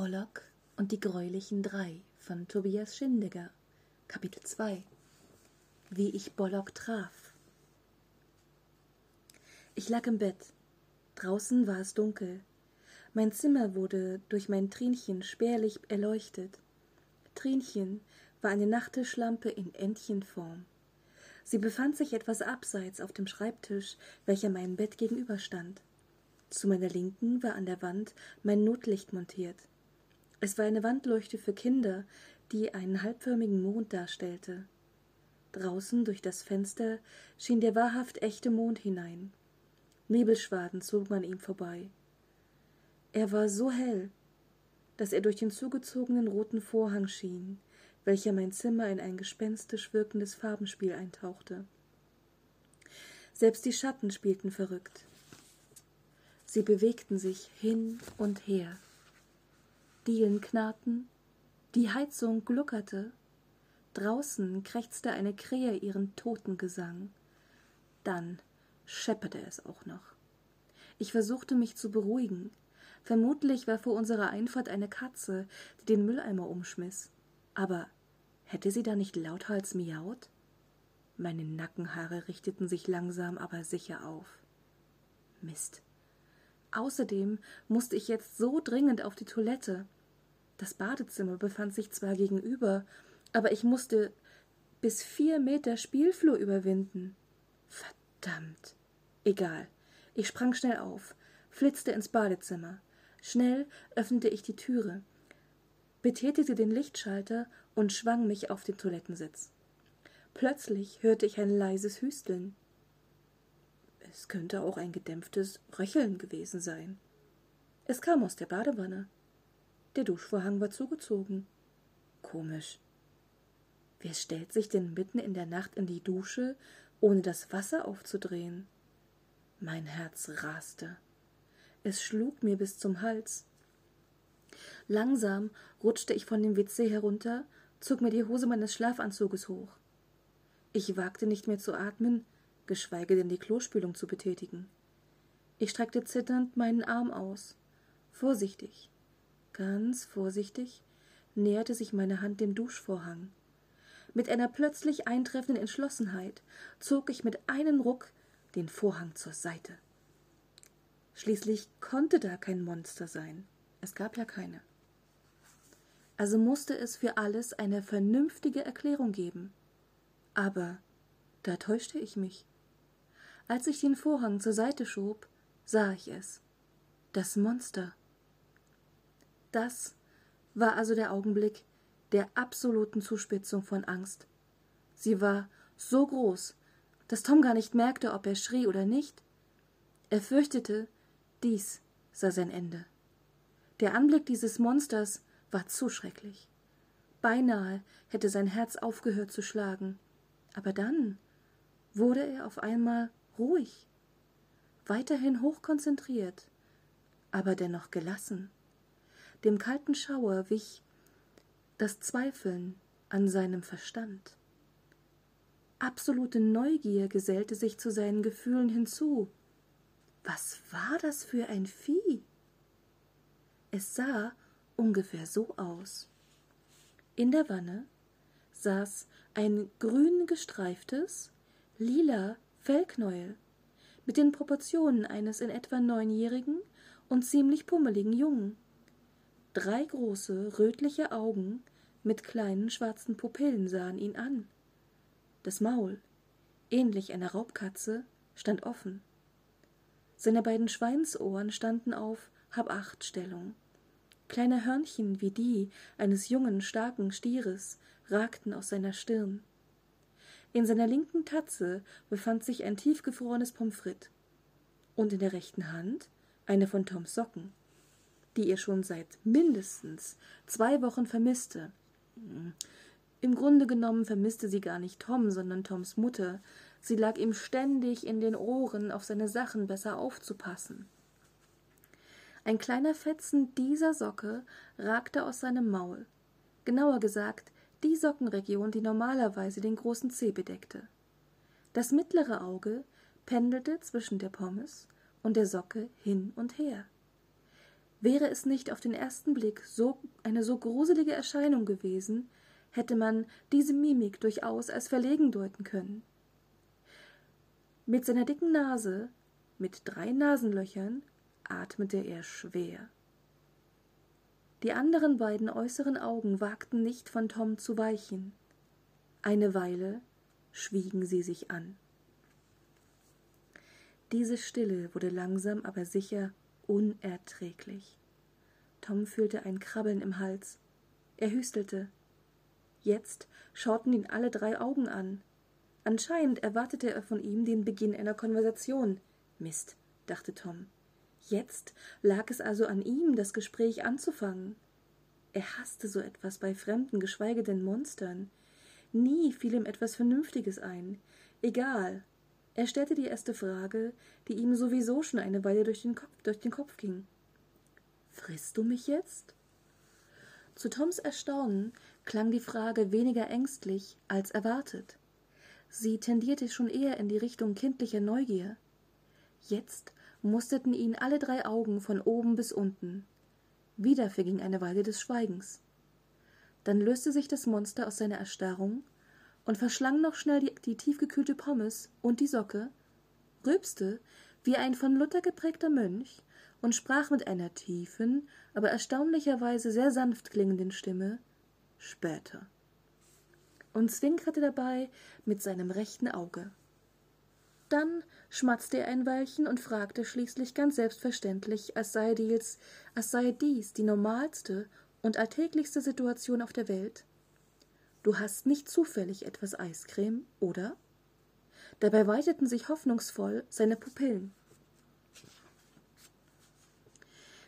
Pollock und die greulichen drei von Tobias Schindegger Kapitel 2 Wie ich Bollock traf Ich lag im Bett. Draußen war es dunkel. Mein Zimmer wurde durch mein Trinchen spärlich erleuchtet. Trinchen war eine Nachttischlampe in Entchenform. Sie befand sich etwas abseits auf dem Schreibtisch, welcher meinem Bett gegenüberstand. Zu meiner Linken war an der Wand mein Notlicht montiert. Es war eine Wandleuchte für Kinder, die einen halbförmigen Mond darstellte. Draußen durch das Fenster schien der wahrhaft echte Mond hinein. Nebelschwaden zog an ihm vorbei. Er war so hell, dass er durch den zugezogenen roten Vorhang schien, welcher mein Zimmer in ein gespenstisch wirkendes Farbenspiel eintauchte. Selbst die Schatten spielten verrückt. Sie bewegten sich hin und her. Dielen knarrten, die Heizung gluckerte, draußen krächzte eine Krähe ihren Totengesang. Dann schepperte es auch noch. Ich versuchte mich zu beruhigen. Vermutlich war vor unserer Einfahrt eine Katze, die den Mülleimer umschmiss. Aber hätte sie da nicht lauthals miaut? Meine Nackenhaare richteten sich langsam aber sicher auf. Mist. Außerdem musste ich jetzt so dringend auf die Toilette. Das Badezimmer befand sich zwar gegenüber, aber ich musste bis vier Meter Spielflur überwinden. Verdammt. Egal. Ich sprang schnell auf, flitzte ins Badezimmer. Schnell öffnete ich die Türe, betätigte den Lichtschalter und schwang mich auf den Toilettensitz. Plötzlich hörte ich ein leises Hüsteln. Es könnte auch ein gedämpftes Röcheln gewesen sein. Es kam aus der Badewanne. Der Duschvorhang war zugezogen. Komisch. Wer stellt sich denn mitten in der Nacht in die Dusche, ohne das Wasser aufzudrehen? Mein Herz raste. Es schlug mir bis zum Hals. Langsam rutschte ich von dem WC herunter, zog mir die Hose meines Schlafanzuges hoch. Ich wagte nicht mehr zu atmen, geschweige denn die Klospülung zu betätigen. Ich streckte zitternd meinen Arm aus. Vorsichtig, Ganz vorsichtig näherte sich meine Hand dem Duschvorhang. Mit einer plötzlich eintreffenden Entschlossenheit zog ich mit einem Ruck den Vorhang zur Seite. Schließlich konnte da kein Monster sein. Es gab ja keine. Also musste es für alles eine vernünftige Erklärung geben. Aber da täuschte ich mich. Als ich den Vorhang zur Seite schob, sah ich es. Das Monster. Das war also der Augenblick der absoluten Zuspitzung von Angst. Sie war so groß, dass Tom gar nicht merkte, ob er schrie oder nicht. Er fürchtete, dies sei sein Ende. Der Anblick dieses Monsters war zu schrecklich. Beinahe hätte sein Herz aufgehört zu schlagen. Aber dann wurde er auf einmal ruhig, weiterhin hochkonzentriert, aber dennoch gelassen. Dem kalten Schauer wich das Zweifeln an seinem Verstand. Absolute Neugier gesellte sich zu seinen Gefühlen hinzu. Was war das für ein Vieh? Es sah ungefähr so aus. In der Wanne saß ein grün gestreiftes, lila Fellknäuel mit den Proportionen eines in etwa neunjährigen und ziemlich pummeligen Jungen. Drei große, rötliche Augen mit kleinen schwarzen Pupillen sahen ihn an. Das Maul, ähnlich einer Raubkatze, stand offen. Seine beiden Schweinsohren standen auf Hab-Acht-Stellung. Kleine Hörnchen wie die eines jungen, starken Stieres ragten aus seiner Stirn. In seiner linken Tatze befand sich ein tiefgefrorenes Pommes frites und in der rechten Hand eine von Toms Socken die ihr schon seit mindestens zwei Wochen vermisste. Im Grunde genommen vermisste sie gar nicht Tom, sondern Toms Mutter. Sie lag ihm ständig in den Ohren, auf seine Sachen besser aufzupassen. Ein kleiner Fetzen dieser Socke ragte aus seinem Maul. Genauer gesagt, die Sockenregion, die normalerweise den großen Zeh bedeckte. Das mittlere Auge pendelte zwischen der Pommes und der Socke hin und her. Wäre es nicht auf den ersten Blick so eine so gruselige Erscheinung gewesen, hätte man diese Mimik durchaus als verlegen deuten können. Mit seiner dicken Nase, mit drei Nasenlöchern, atmete er schwer. Die anderen beiden äußeren Augen wagten nicht von Tom zu weichen. Eine Weile schwiegen sie sich an. Diese Stille wurde langsam aber sicher unerträglich. Tom fühlte ein Krabbeln im Hals. Er hüstelte. Jetzt schauten ihn alle drei Augen an. Anscheinend erwartete er von ihm den Beginn einer Konversation. Mist, dachte Tom. Jetzt lag es also an ihm, das Gespräch anzufangen. Er hasste so etwas bei Fremden, geschweige denn Monstern. Nie fiel ihm etwas Vernünftiges ein. Egal. Er stellte die erste Frage, die ihm sowieso schon eine Weile durch den Kopf, durch den Kopf ging. Frisst du mich jetzt? Zu Toms Erstaunen klang die Frage weniger ängstlich als erwartet. Sie tendierte schon eher in die Richtung kindlicher Neugier. Jetzt musterten ihn alle drei Augen von oben bis unten. Wieder verging eine Weile des Schweigens. Dann löste sich das Monster aus seiner Erstarrung und verschlang noch schnell die, die tiefgekühlte Pommes und die Socke, rülpste wie ein von Luther geprägter Mönch und sprach mit einer tiefen, aber erstaunlicherweise sehr sanft klingenden Stimme später und zwinkerte dabei mit seinem rechten Auge. Dann schmatzte er ein Weilchen und fragte schließlich ganz selbstverständlich, als sei dies, als sei dies die normalste und alltäglichste Situation auf der Welt. Du hast nicht zufällig etwas Eiscreme, oder? Dabei weiteten sich hoffnungsvoll seine Pupillen.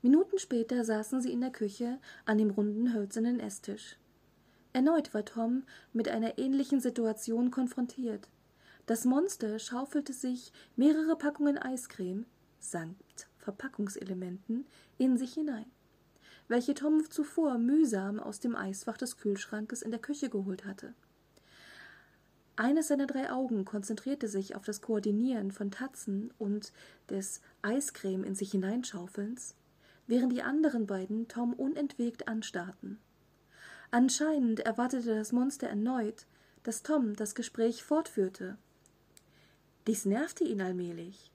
Minuten später saßen sie in der Küche an dem runden hölzernen Esstisch. Erneut war Tom mit einer ähnlichen Situation konfrontiert. Das Monster schaufelte sich mehrere Packungen Eiscreme samt Verpackungselementen in sich hinein, welche Tom zuvor mühsam aus dem Eisfach des Kühlschrankes in der Küche geholt hatte. Eines seiner drei Augen konzentrierte sich auf das Koordinieren von Tatzen und des Eiscreme in sich hineinschaufelns, während die anderen beiden Tom unentwegt anstarrten. Anscheinend erwartete das Monster erneut, dass Tom das Gespräch fortführte. Dies nervte ihn allmählich,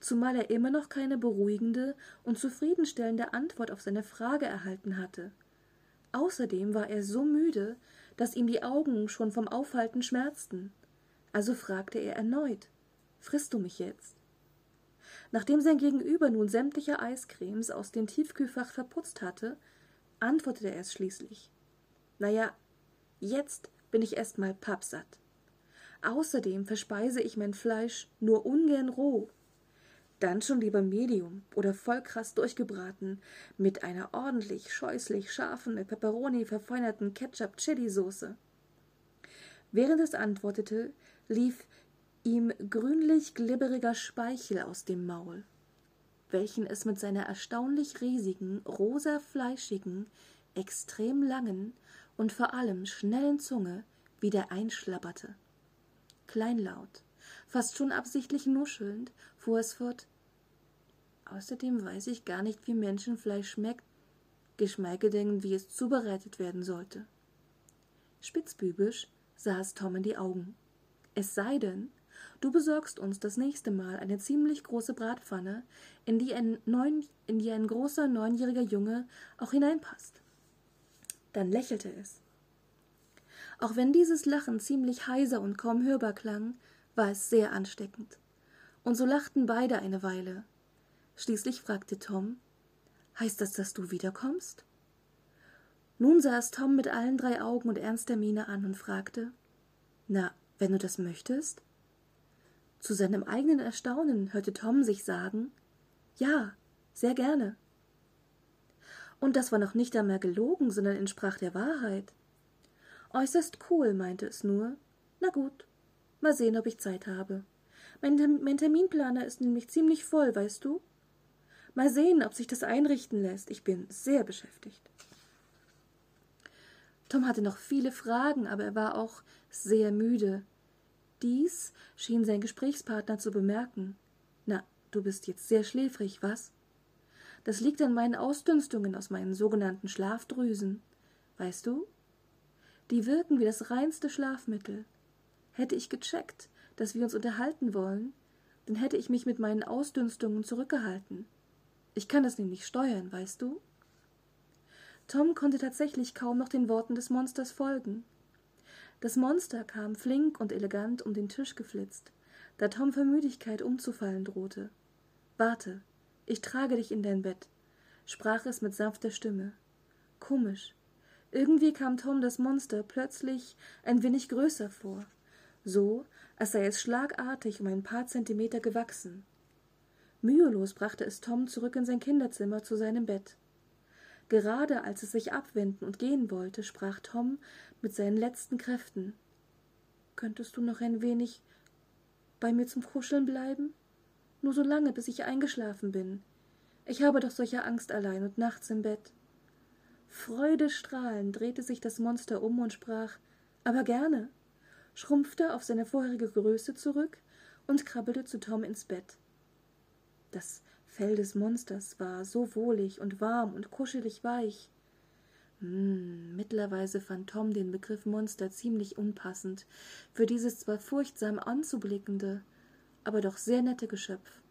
zumal er immer noch keine beruhigende und zufriedenstellende Antwort auf seine Frage erhalten hatte. Außerdem war er so müde, dass ihm die Augen schon vom Aufhalten schmerzten. Also fragte er erneut Frisst du mich jetzt? Nachdem sein Gegenüber nun sämtliche Eiscremes aus dem Tiefkühlfach verputzt hatte, antwortete er es schließlich. Na ja, jetzt bin ich erst mal pappsatt. Außerdem verspeise ich mein Fleisch nur ungern roh. Dann schon lieber Medium oder voll krass durchgebraten mit einer ordentlich scheußlich scharfen mit Peperoni verfeinerten Ketchup-Chili-Soße. Während es antwortete, lief ihm grünlich glibberiger Speichel aus dem Maul, welchen es mit seiner erstaunlich riesigen, rosa fleischigen, extrem langen und vor allem schnellen Zunge wieder einschlapperte kleinlaut, fast schon absichtlich nuschelnd, fuhr es fort. Außerdem weiß ich gar nicht, wie Menschenfleisch schmeckt, geschweige denn, wie es zubereitet werden sollte. Spitzbübisch sah es Tom in die Augen. Es sei denn, du besorgst uns das nächste Mal eine ziemlich große Bratpfanne, in die ein, neun, in die ein großer neunjähriger Junge auch hineinpasst. Dann lächelte es. Auch wenn dieses Lachen ziemlich heiser und kaum hörbar klang, war es sehr ansteckend. Und so lachten beide eine Weile. Schließlich fragte Tom Heißt das, dass du wiederkommst? Nun sah es Tom mit allen drei Augen und ernster Miene an und fragte Na, wenn du das möchtest? Zu seinem eigenen Erstaunen hörte Tom sich sagen Ja, sehr gerne. Und das war noch nicht einmal gelogen, sondern entsprach der Wahrheit. Äußerst cool, meinte es nur. Na gut, mal sehen, ob ich Zeit habe. Mein, mein Terminplaner ist nämlich ziemlich voll, weißt du? Mal sehen, ob sich das einrichten lässt. Ich bin sehr beschäftigt. Tom hatte noch viele Fragen, aber er war auch sehr müde. Dies schien sein Gesprächspartner zu bemerken. Na, du bist jetzt sehr schläfrig, was? Das liegt an meinen Ausdünstungen aus meinen sogenannten Schlafdrüsen. Weißt du? Die wirken wie das reinste Schlafmittel. Hätte ich gecheckt, dass wir uns unterhalten wollen, dann hätte ich mich mit meinen Ausdünstungen zurückgehalten. Ich kann das nämlich steuern, weißt du? Tom konnte tatsächlich kaum noch den Worten des Monsters folgen. Das Monster kam flink und elegant um den Tisch geflitzt, da Tom vor Müdigkeit umzufallen drohte. Warte, ich trage dich in dein Bett, sprach es mit sanfter Stimme. Komisch. Irgendwie kam Tom das Monster plötzlich ein wenig größer vor, so als sei es schlagartig um ein paar Zentimeter gewachsen. Mühelos brachte es Tom zurück in sein Kinderzimmer zu seinem Bett. Gerade als es sich abwenden und gehen wollte, sprach Tom mit seinen letzten Kräften. Könntest du noch ein wenig bei mir zum Kuscheln bleiben? Nur so lange, bis ich eingeschlafen bin. Ich habe doch solche Angst allein und nachts im Bett. Freudestrahlend drehte sich das Monster um und sprach Aber gerne, schrumpfte auf seine vorherige Größe zurück und krabbelte zu Tom ins Bett. Das Fell des Monsters war so wohlig und warm und kuschelig weich. Hm, mittlerweile fand Tom den Begriff Monster ziemlich unpassend für dieses zwar furchtsam anzublickende, aber doch sehr nette Geschöpf.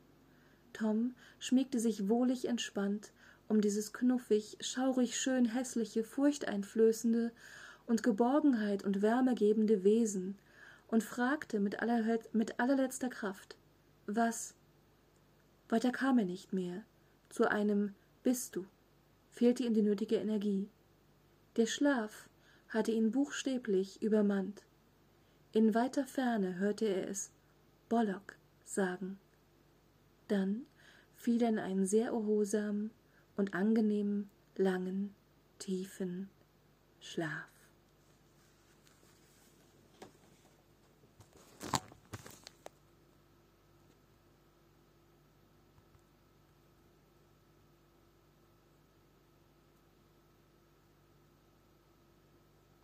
Tom schmiegte sich wohlig entspannt um dieses knuffig, schaurig schön hässliche, furchteinflößende und Geborgenheit und Wärme gebende Wesen und fragte mit, aller, mit allerletzter Kraft Was? Weiter kam er nicht mehr. Zu einem Bist du fehlte ihm die nötige Energie. Der Schlaf hatte ihn buchstäblich übermannt. In weiter Ferne hörte er es Bollock sagen. Dann fiel er in einen sehr erholsamen und angenehmen, langen, tiefen Schlaf.